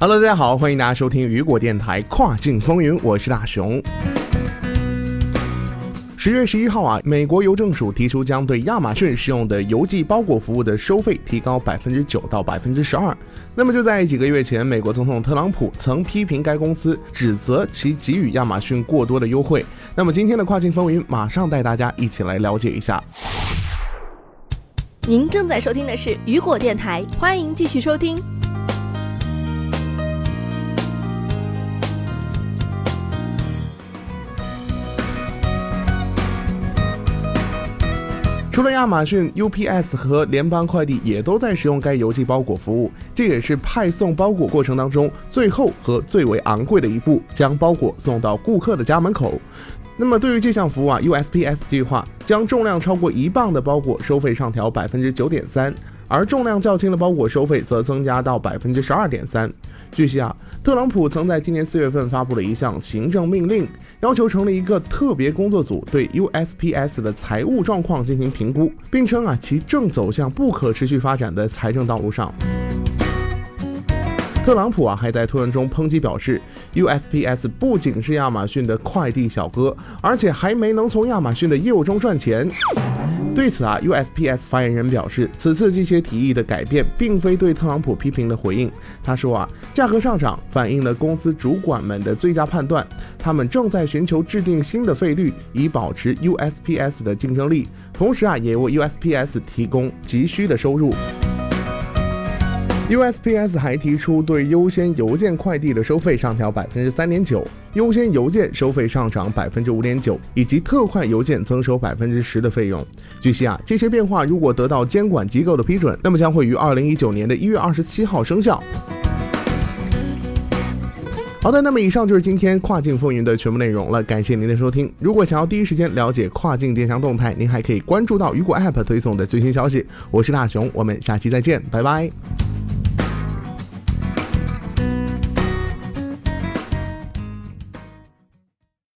Hello，大家好，欢迎大家收听雨果电台跨境风云，我是大熊。十月十一号啊，美国邮政署提出将对亚马逊使用的邮寄包裹服务的收费提高百分之九到百分之十二。那么就在几个月前，美国总统特朗普曾批评该公司，指责其给予亚马逊过多的优惠。那么今天的跨境风云，马上带大家一起来了解一下。您正在收听的是雨果电台，欢迎继续收听。除了亚马逊，UPS 和联邦快递也都在使用该邮寄包裹服务。这也是派送包裹过程当中最后和最为昂贵的一步，将包裹送到顾客的家门口。那么对于这项服务啊，USPS 计划将重量超过一磅的包裹收费上调百分之九点三。而重量较轻的包裹收费则增加到百分之十二点三。据悉啊，特朗普曾在今年四月份发布了一项行政命令，要求成立一个特别工作组对 USPS 的财务状况进行评估，并称啊其正走向不可持续发展的财政道路上。特朗普啊还在推文中抨击表示，USPS 不仅是亚马逊的快递小哥，而且还没能从亚马逊的业务中赚钱。对此啊，USPS 发言人表示，此次这些提议的改变并非对特朗普批评的回应。他说啊，价格上涨反映了公司主管们的最佳判断，他们正在寻求制定新的费率，以保持 USPS 的竞争力，同时啊，也为 USPS 提供急需的收入。USPS 还提出对优先邮件快递的收费上调百分之三点九，优先邮件收费上涨百分之五点九，以及特快邮件增收百分之十的费用。据悉啊，这些变化如果得到监管机构的批准，那么将会于二零一九年的一月二十七号生效。好的，那么以上就是今天跨境风云的全部内容了，感谢您的收听。如果想要第一时间了解跨境电商动态，您还可以关注到雨果 App 推送的最新消息。我是大熊，我们下期再见，拜拜。